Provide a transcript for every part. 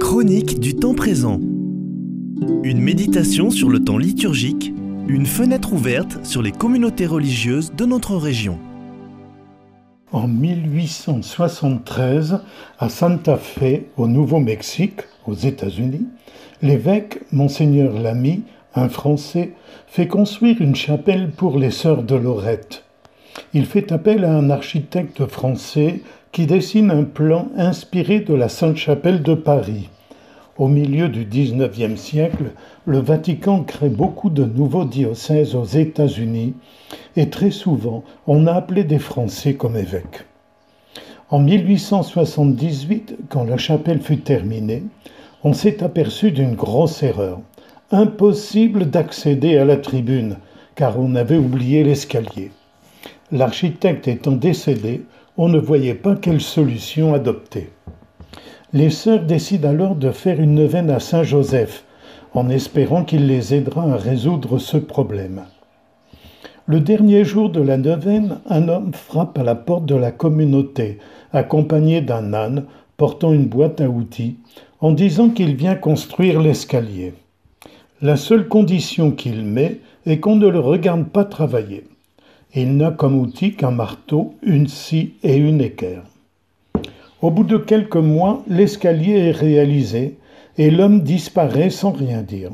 Chronique du temps présent. Une méditation sur le temps liturgique, une fenêtre ouverte sur les communautés religieuses de notre région. En 1873, à Santa Fe, au Nouveau-Mexique, aux États-Unis, l'évêque Monseigneur Lamy, un Français, fait construire une chapelle pour les sœurs de Lorette. Il fait appel à un architecte français qui dessine un plan inspiré de la Sainte-Chapelle de Paris. Au milieu du XIXe siècle, le Vatican crée beaucoup de nouveaux diocèses aux États-Unis et très souvent on a appelé des Français comme évêques. En 1878, quand la chapelle fut terminée, on s'est aperçu d'une grosse erreur. Impossible d'accéder à la tribune, car on avait oublié l'escalier. L'architecte étant décédé, on ne voyait pas quelle solution adopter. Les sœurs décident alors de faire une neuvaine à Saint Joseph, en espérant qu'il les aidera à résoudre ce problème. Le dernier jour de la neuvaine, un homme frappe à la porte de la communauté, accompagné d'un âne portant une boîte à outils, en disant qu'il vient construire l'escalier. La seule condition qu'il met est qu'on ne le regarde pas travailler. Il n'a comme outil qu'un marteau, une scie et une équerre. Au bout de quelques mois, l'escalier est réalisé et l'homme disparaît sans rien dire.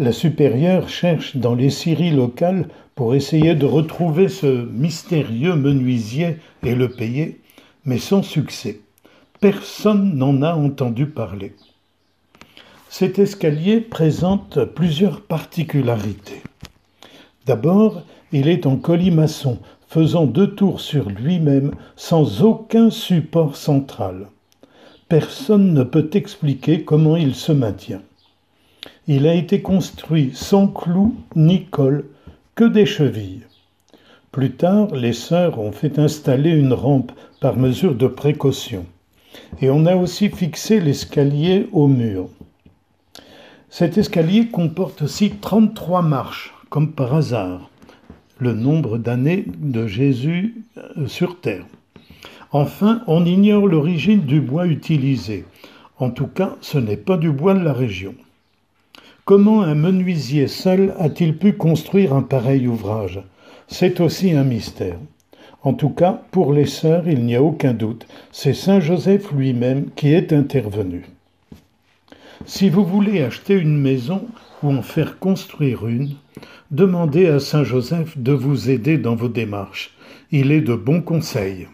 La supérieure cherche dans les scieries locales pour essayer de retrouver ce mystérieux menuisier et le payer, mais sans succès. Personne n'en a entendu parler. Cet escalier présente plusieurs particularités. D'abord, il est en colimaçon, faisant deux tours sur lui-même sans aucun support central. Personne ne peut expliquer comment il se maintient. Il a été construit sans clous ni colle, que des chevilles. Plus tard, les sœurs ont fait installer une rampe par mesure de précaution. Et on a aussi fixé l'escalier au mur. Cet escalier comporte aussi 33 marches, comme par hasard le nombre d'années de Jésus euh, sur terre. Enfin, on ignore l'origine du bois utilisé. En tout cas, ce n'est pas du bois de la région. Comment un menuisier seul a-t-il pu construire un pareil ouvrage? C'est aussi un mystère. En tout cas, pour les sœurs, il n'y a aucun doute, c'est Saint Joseph lui-même qui est intervenu. Si vous voulez acheter une maison ou en faire construire une, demandez à Saint Joseph de vous aider dans vos démarches. Il est de bons conseils.